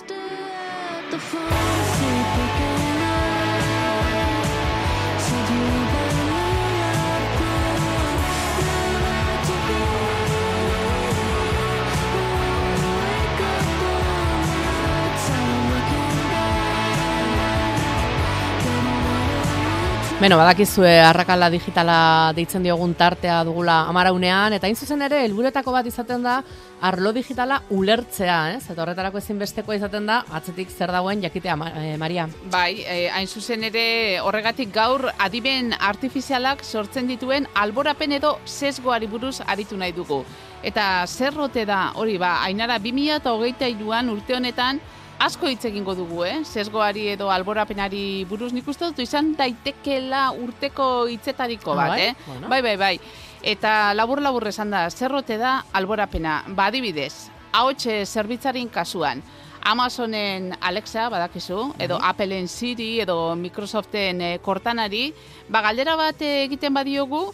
sister at the phone. Beno, badakizue arrakala digitala deitzen diogun tartea dugula amaraunean, eta zuzen ere, helburetako bat izaten da, arlo digitala ulertzea, ez? Eta horretarako ezinbestekoa izaten da, atzetik zer dagoen jakitea, eh, Maria. Bai, eh, hain zuzen ere horregatik gaur adimen artifizialak sortzen dituen alborapen edo sesgoari buruz aritu nahi dugu. Eta zer rote da, hori ba, ainara 2008an urte honetan, asko hitz egingo dugu, eh? Sesgoari edo alborapenari buruz nik uste dut izan daitekela urteko hitzetariko bat, bai? eh? Bueno. Bai, bai, bai. Eta labur-labur esan da, zerrote da alborapena. Ba, adibidez, ahotxe zerbitzarin kasuan, Amazonen Alexa, badakizu, edo Appleen Siri, edo Microsoften eh, Cortanari, ba, galdera bat egiten badiogu,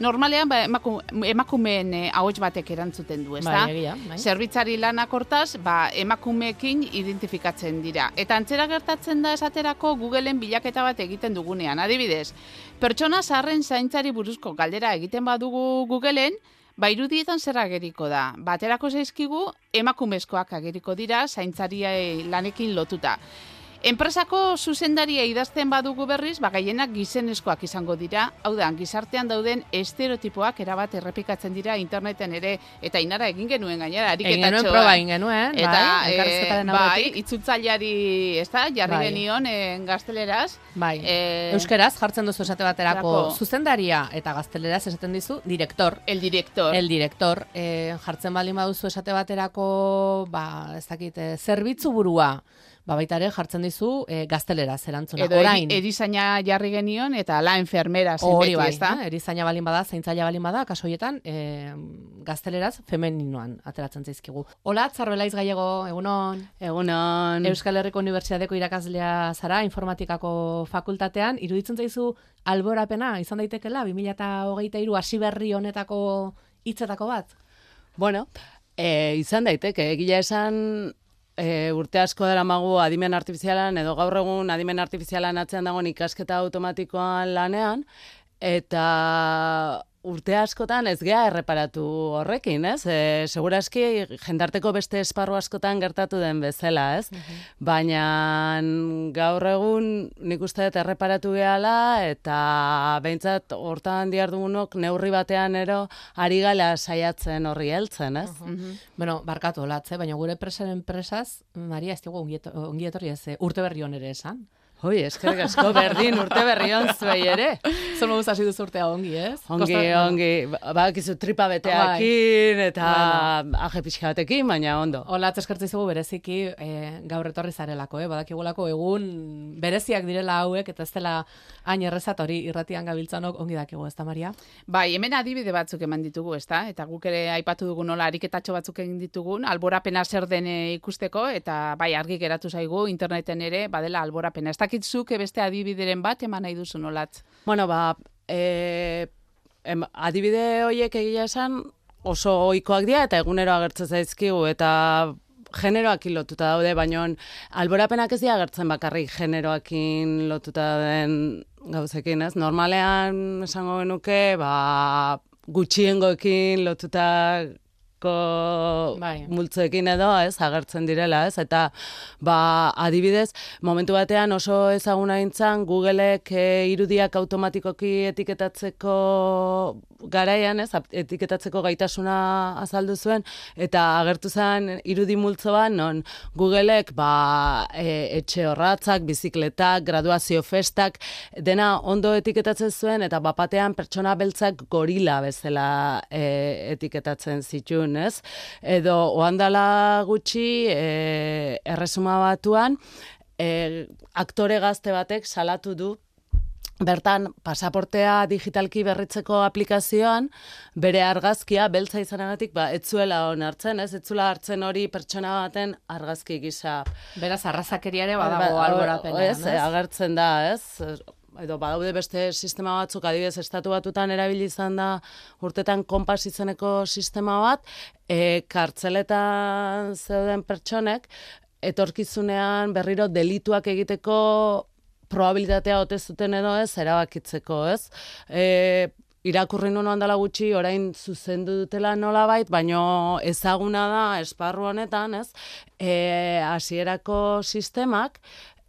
normalean ba, emaku, emakumeen eh, ahots batek erantzuten du, ezta? Bai, bai. Zerbitzari lanak hortaz, ba, emakumeekin identifikatzen dira. Eta antzera gertatzen da esaterako Googleen bilaketa bat egiten dugunean. Adibidez, pertsona zaharren zaintzari buruzko galdera egiten badugu Googleen, ba, irudietan zer ageriko da. Baterako zaizkigu, emakumezkoak ageriko dira zaintzari eh, lanekin lotuta. Enpresako zuzendaria idazten badugu berriz, ba, gaienak gizenezkoak izango dira, hau da, gizartean dauden estereotipoak erabat errepikatzen dira interneten ere, eta inara egin genuen gainera, Egin ariketatxoa. genuen proba egin genuen, Eta, bai, eh, bai, aurretik. itzutzaileari, ez da, jarri Bai. genion eh, gazteleraz. Bai. Eh, Euskeraz jartzen duzu esate baterako Erako. zuzendaria eta gazteleraz esaten dizu direktor. El director. El director, eh, jartzen baldin baduzu esate baterako, ba, ez dakit, zerbitzu burua, ba, baita ere jartzen dizu eh, gazteleraz erantzuna. Edo Orain, eri, erizaina jarri genion, eta la enfermera zen hori bai, ez da? eh, erizaina balin bada, zaintzaile balin bada, kaso horietan, eh, gazteleraz femeninoan ateratzen zaizkigu. Hola, Zarbelaiz Gallego, egunon. Egunon. Euskal Herriko Unibertsitateko irakaslea zara, informatikako fakultatean, iruditzen zaizu alborapena izan daitekela 2023 hasi berri honetako hitzetako bat? Bueno, e, izan daiteke, egia esan e, urte asko dara magu adimen artifizialan, edo gaur egun adimen artifizialan atzean dagoen ikasketa automatikoan lanean, eta urte askotan ez gea erreparatu horrekin, ez? E, segurazki jendarteko beste esparru askotan gertatu den bezala, ez? Baina gaur egun nik uste dut erreparatu gehala eta behintzat hortan diardugunok neurri batean ero ari gala saiatzen horri heltzen, ez? Bueno, barkatu latze, baina gure presaren presaz, Maria, ez dugu ongi eto- ongi etorri ez, eh, urte berri hon ere esan. Hoi, eskerrik asko berdin urte berri on zuei ere. Zer moduz hasi duzu urtea ongi, ez? Ongi, Kosta- ongi, badakizu tripa beteakin eta aje pixka batekin, baina ondo. Hola, eskertzen zugu bereziki eh, gaur etorri zarelako, eh? badakigulako egun bereziak direla hauek, eta ez dela hain errezat hori irratian gabiltzanok ongi dakigu, ez da, Maria? Bai, hemen adibide batzuk eman ditugu, ezta? Eta guk ere aipatu dugu nola ariketatxo batzuk egin ditugun, alborapena zer den eh, ikusteko, eta bai, argi geratu zaigu interneten ere, badela alborapena. Ez dakitzuk beste adibideren bat eman nahi duzu nolat. Bueno, ba, e, em, adibide horiek egia esan oso ohikoak dira eta egunero agertzen zaizkigu eta generoakin lotuta daude, baina alborapenak ez dira agertzen bakarrik generoakin lotuta den gauzekin, ez? Normalean esango genuke, ba, gutxiengoekin lotutako Bai. multzoekin edo, ez, agertzen direla, ez? Eta, ba, adibidez, momentu batean oso ezaguna intzan, Googleek e, irudiak automatikoki etiketatzeko garaian, ez, etiketatzeko gaitasuna azaldu zuen, eta agertu zen irudi multzo bat, non Googleek, ba, e, etxe horratzak, bizikletak, graduazio festak, dena ondo etiketatzen zuen, eta bapatean pertsona beltzak gorila bezala e, etiketatzen zituen, ez? Edo, oandala gutxi, e, erresuma batuan, e, aktore gazte batek salatu du Bertan, pasaportea digitalki berritzeko aplikazioan, bere argazkia, beltza izanagatik, ba, etzuela onartzen, ez? Etzula hartzen hori pertsona baten argazki gisa. Beraz, arrazakeria ere badago Ba, alborapenean, ez, agertzen da, ez? Edo badaude beste sistema batzuk, adibidez, estatu batutan erabili izan da urtetan konpas izeneko sistema bat, e, kartzeletan zeuden pertsonek, etorkizunean berriro delituak egiteko probabilitatea ote zuten edo ez erabakitzeko, ez? E, irakurri nuen handala gutxi orain zuzendu dutela nolabait, baino ezaguna da esparru honetan, ez? E, hasierako sistemak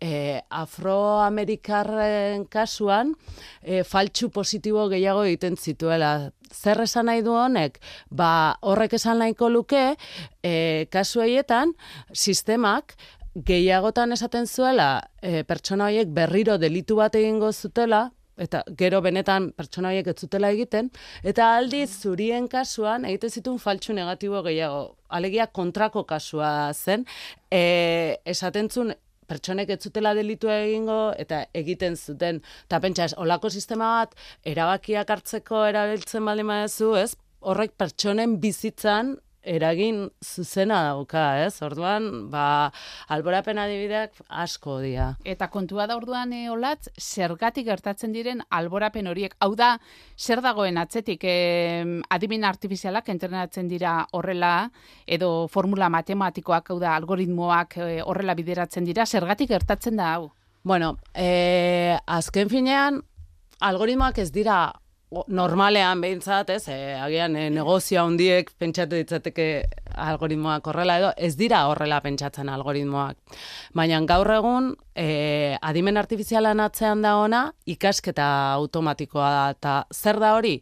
e, afroamerikarren kasuan e, faltsu positibo gehiago egiten zituela. Zer esan nahi du honek? Ba, horrek esan nahiko luke, e, kasu haietan, sistemak gehiagotan esaten zuela e, pertsona horiek berriro delitu bat egingo zutela, eta gero benetan pertsona horiek ez zutela egiten, eta aldiz zurien kasuan egiten zituen faltsu negatibo gehiago. Alegia kontrako kasua zen, e, esaten zuen pertsonek ez zutela delitua egingo eta egiten zuten. Eta pentsa, olako sistema bat erabakiak hartzeko erabiltzen baldin badezu, ez? Horrek pertsonen bizitzan eragin zuzena dauka, ez? Orduan, ba, alborapen adibideak asko dira. Eta kontua da orduan e, olatz, zergatik gertatzen diren alborapen horiek. Hau da, zer dagoen atzetik e, adimen artifizialak entrenatzen dira horrela, edo formula matematikoak, hau da, algoritmoak e, horrela bideratzen dira, zergatik gertatzen da hau? Bueno, e, azken finean, algoritmoak ez dira normalean behintzat, ez, e, agian e, negozio handiek pentsatu ditzateke algoritmoak horrela edo, ez dira horrela pentsatzen algoritmoak. Baina gaur egun, e, adimen artifizialan atzean da ona, ikasketa automatikoa da, eta zer da hori?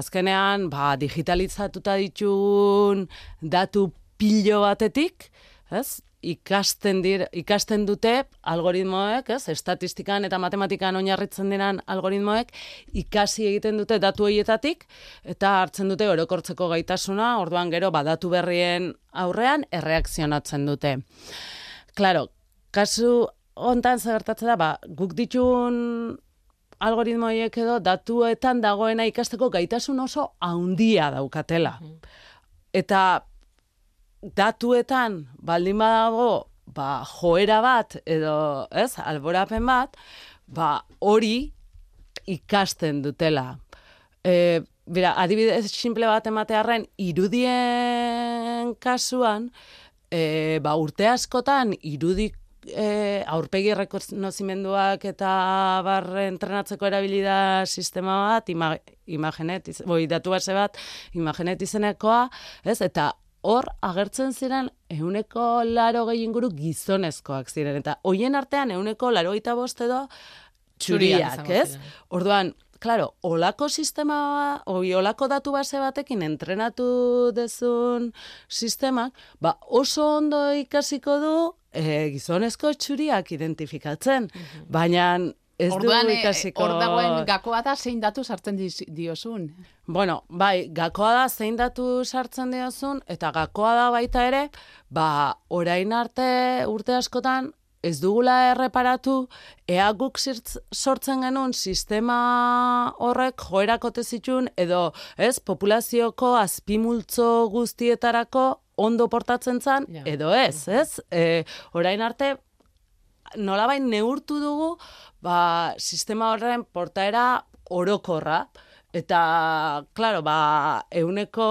Azkenean, ba, digitalizatuta ditun datu pilo batetik, ez? ikasten dir, ikasten dute algoritmoek, ez, estatistikan eta matematikan oinarritzen diren algoritmoek ikasi egiten dute datu horietatik eta hartzen dute orokortzeko gaitasuna, orduan gero badatu berrien aurrean erreakzionatzen dute. Claro, kasu hontan zer gertatzen da, ba, guk ditun algoritmo horiek edo datuetan dagoena ikasteko gaitasun oso handia daukatela. Eta datuetan baldin badago ba, joera bat edo ez alborapen bat, ba, hori ikasten dutela. E, bera, adibidez simple bat ematearren irudien kasuan, e, ba, urte askotan irudik e, aurpegi rekonozimenduak eta barre entrenatzeko erabili da sistema bat, ima, imagenet, boi, datu base bat, imagenet izenekoa, ez, eta hor agertzen ziren euneko laro gehi inguru gizonezkoak ziren, eta hoien artean euneko laro gita bost edo Txuriak ez? Orduan, Claro, olako sistema, oi, olako datu base batekin entrenatu dezun sistemak, ba oso ondo ikasiko du e, gizonezko txuriak identifikatzen, baina ez Orduan, du e, ikasiko... hor dagoen gakoa da zein datu sartzen diozun. Bueno, bai, gakoa da zein datu sartzen diozun, eta gakoa da baita ere, ba, orain arte urte askotan, ez dugula erreparatu, ea guk zirtz- sortzen genuen sistema horrek joerakote zitun, edo, ez, populazioko azpimultzo guztietarako ondo portatzen zan, Ja. edo ez, ez? E, orain arte, nolabait neurtu dugu, ba, sistema horren portaera orokorra. Eta, klaro, ba, euneko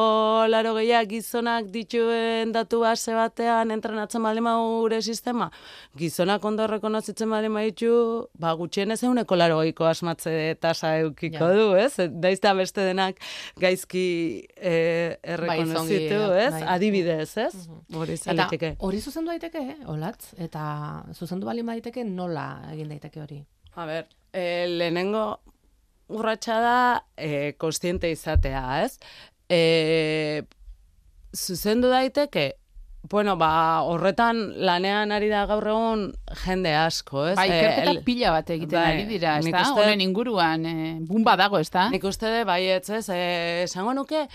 laro gehiak gizonak dituen datu base batean entrenatzen badu gure sistema, gizonak ondo rekonozitzen baldin baditu, ba, gutxienez euneko laro gehiako asmatze tasa eukiko Ja. du, ez? Daiz da beste denak gaizki eh, errekonozitu, zongi, ez? bai. Adibidez, ez? Hori izan Eta hori zuzendu daiteke, eh, olatz? Eta zuzendu balin daiteke nola egin daiteke hori? A ber, e, lehenengo urratsa da e, kostiente izatea, ez? E, zuzendu daiteke, bueno, ba, horretan lanean ari da gaur egun jende asko, ez? Bai, E, ikerketa el- pila bat egiten bai, ari dira, ez da? Honen inguruan, e, bumba dago, ez da? Nik uste de, baietz, ez, e, esango nuke,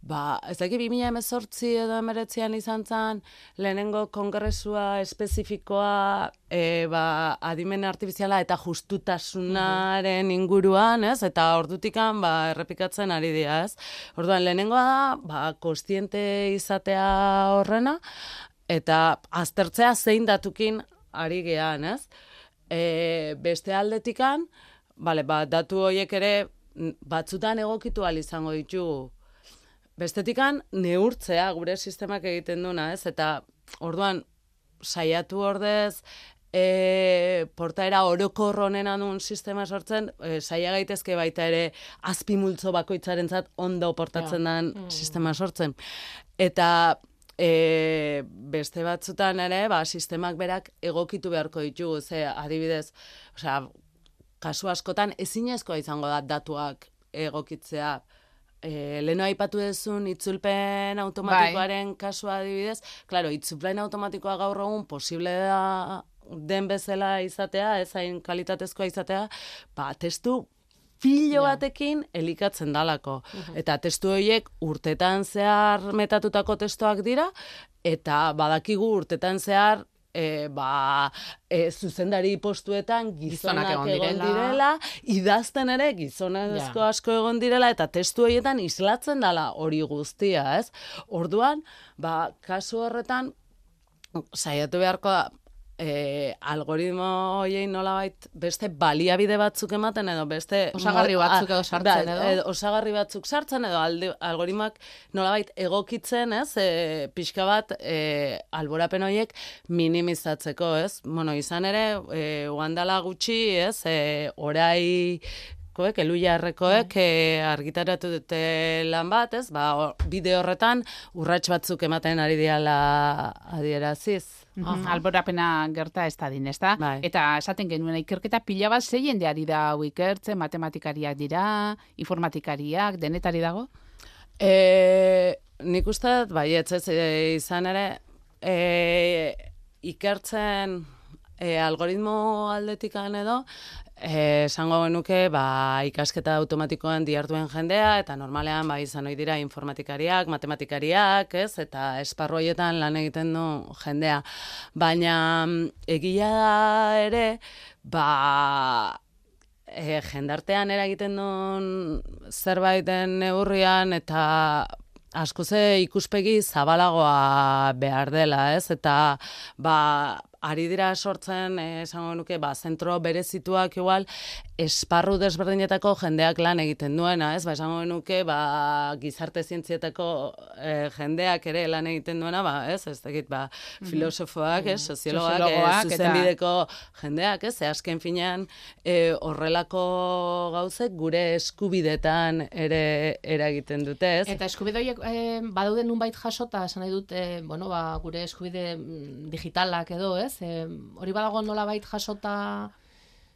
ba, ez 2000 emezortzi edo emeretzian izan zen, lehenengo kongresua espezifikoa, e, ba, adimen artifiziala eta justutasunaren inguruan, ez, eta ordutikan, ba, errepikatzen ari dira, ez. Orduan, lehenengoa da, ba, kostiente izatea horrena, eta aztertzea zein datukin ari gean, ez. E, beste aldetikan, bale, ba, datu horiek ere batzutan egokitu izango ditugu. Bestetikan neurtzea gure sistemak egiten duna, ez? Eta orduan saiatu ordez, e, portaera orokor honen adun sistema sortzen, e, saia gaitezke baita ere azpimultzo bakoitzarentzat ondo portatzen den sistema sortzen. Eta e, beste batzutan ere, ba, sistemak berak egokitu beharko ditugu, ze adibidez, osea, kasu askotan ezinezkoa izango da datuak egokitzea. E, leno aipatu duzun itzulpen automatikoaren kasua adibidez, claro, itzulpen automatikoa gaur egun posible da den bezala izatea, ez hain kalitatezkoa izatea, ba, testu pilo batekin elikatzen dalako. Eta testu horiek urtetan zehar metatutako testuak dira, eta badakigu urtetan zehar e, ba, e, zuzendari postuetan gizonak, Gizonak egon egon direla. direla. idazten ere gizonezko Ja. asko egon direla, eta testu horietan islatzen dala hori guztia, ez? Orduan, ba, kasu horretan, saiatu beharko da, e, algoritmo hoiei nolabait beste baliabide batzuk ematen edo beste Osagarri batzuk edo sartzen da, edo. osagarri batzuk sartzen edo alde, algoritmoak nolabait egokitzen, ez? E, pixka bat e, alborapen horiek minimizatzeko, ez? Bueno, izan ere, e, uandala gutxi, ez? E, orai koek, eluiarrekoek e, argitaratu dute lan bat, ez? Ba, hor- bide horretan urrats batzuk ematen ari diala adieraziz. Mhm, Alborapena gerta ez da din, ez da? Bai. Eta esaten genuen ikerketa pila bat zei jendeari da hau ikertzen, matematikariak dira, informatikariak, denetari dago? E, nik uste dut, bai, ez ez e, izan ere, e, ikertzen e, algoritmo aldetikan edo, esango genuke, ba, ikasketa automatikoan diarduen jendea, eta normalean, ba, izan ohi dira informatikariak, matematikariak, ez, eta esparru horietan lan egiten du jendea. Baina, egia da ere, ba, e, jendartean eragiten duen zerbaiten neurrian eta askoze ikuspegi zabalagoa behar dela, ez? Eta ba, ari dira sortzen, eh, esango nuke, ba, zentro berezituak igual, esparru desberdinetako jendeak lan egiten duena, ez? Ba, esango nuke, ba, gizarte zientzietako eh, jendeak ere lan egiten duena, ba, ez? Ez dakit, ba, filosofoak, ez? Eh, Soziologoak eta- zuzenbideko jendeak, ez? Ze azken finean e, horrelako gauzek gure eskubidetan ere eragiten dute, ez? Eta eskubide horiek eh, badaude nunbait jasota, esan nahi dut, eh, bueno, ba, gure eskubide mm, digitalak edo, ez? Eh, hori badago nolabait jasota...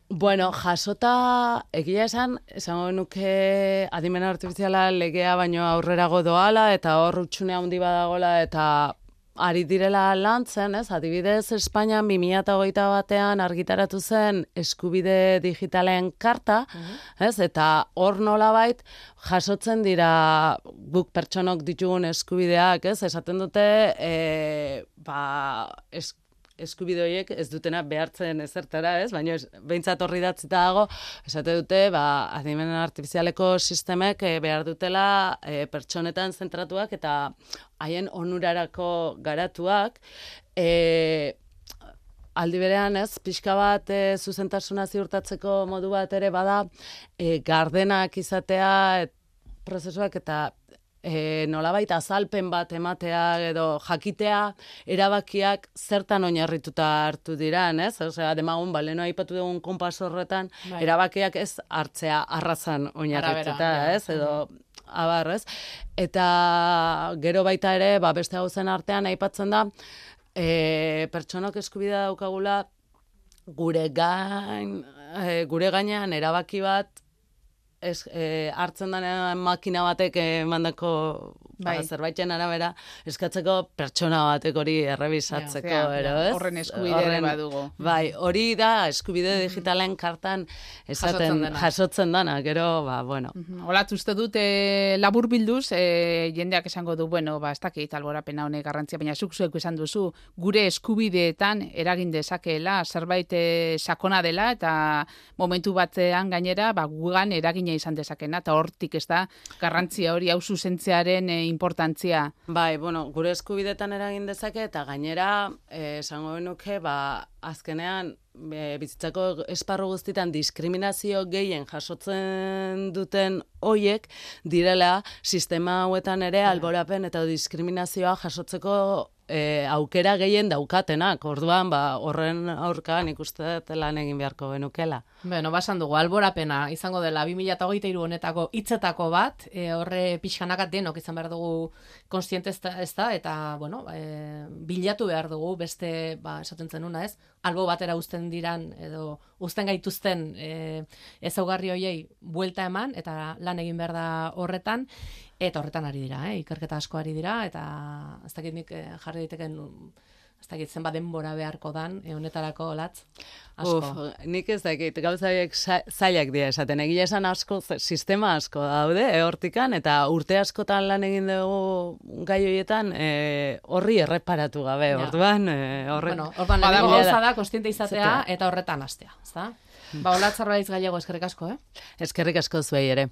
Bueno, jasota egia esan, esango nuke adimen artifiziala legea baino aurrerago doala eta hor utxune handi badagola eta ari direla lantzen, ez? Adibidez, Espainian 2008 batean argitaratu zen eskubide digitalen karta, ez? Eta hor nolabait jasotzen dira guk pertsonok ditugun eskubideak, ez? Esaten dute, e, ba, es, eskubide horiek ez dutena behartzen ezertara, ez? Baina ez, behintzat horri datzita dago, esate dute, ba, adimen artifizialeko sistemek eh, behar dutela eh, pertsonetan zentratuak eta haien onurarako garatuak, eh, aldi berean, ez, pixka bat e, zuzentasuna ziurtatzeko modu bat ere bada, e, gardenak izatea, et, prozesuak eta e, nolabait azalpen bat ematea edo jakitea erabakiak zertan oinarrituta hartu diran, ez? Osea, demagun, baleno aipatu dugun konpas horretan, Bai. erabakiak ez hartzea arrazan oinarrituta, ez? Edo abar, ez? Eta gero baita ere, ba, beste gauzen artean aipatzen da, e, pertsonok eskubidea daukagula gure gain, e, gure gainean erabaki bat ez, e, hartzen denean makina batek emandako Bai. ba, zerbaiten arabera eskatzeko pertsona batek hori errebisatzeko, Ja, ero, ez? horren eskubide ere badugu. Bai, hori da eskubide digitalen kartan esaten Jasotzen jasotzen dana, gero, ba, bueno. Olat uste dut e, labur e, jendeak esango du, bueno, ba, ez dakit alborapena honek garrantzia, baina zuk zuek esan duzu, gure eskubideetan eragin dezakeela, zerbait e, sakona dela, eta momentu batean gainera, ba, gugan eragina izan dezakena, eta hortik ez da, garrantzia hori hau zuzentzearen e, importantzia. Bai, bueno, gure eskubidetan eragin dezake eta gainera eh, esango genuke ba azkenean e, bizitzako esparru guztitan diskriminazio gehien jasotzen duten hoiek direla sistema hauetan ere alborapen eta diskriminazioa jasotzeko e, aukera gehien daukatenak, orduan, ba, horren aurka nik uste dut lan egin beharko genukela. Bueno, basan dugu, alborapena izango dela 2023 honetako hitzetako bat, e, horre pixkanaka denok izan behar dugu konstiente ez da eta, bueno, e, bilatu behar dugu beste, ba, esaten zenuna ez, albo batera uzten diran, edo uzten gaituzten e, ezaugarri hoiei buelta eman, eta lan egin behar da horretan, eta horretan ari dira, eh? ikerketa asko ari dira, eta ez dakit nik eh, jarri diteken ez dakit zenbat denbora beharko dan, e, honetarako latz, asko. Uf, nik ez dakit, gauza horiek zailak dira esaten. Egia esan asko, sistema asko daude, e, hortikan, eta urte askotan lan egin dugu gai horietan, e, horri erreparatu gabe, Ja. orduan, e, horrek... Bueno, orban Badago. lehenengo gauza da, konstiente izatea, Izatea. eta horretan hastea, ezta? Ba, hola txarbaiz gallego eskerrik asko, eh? Eskerrik asko zuei ere.